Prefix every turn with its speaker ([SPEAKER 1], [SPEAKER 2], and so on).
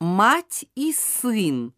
[SPEAKER 1] Мать и сын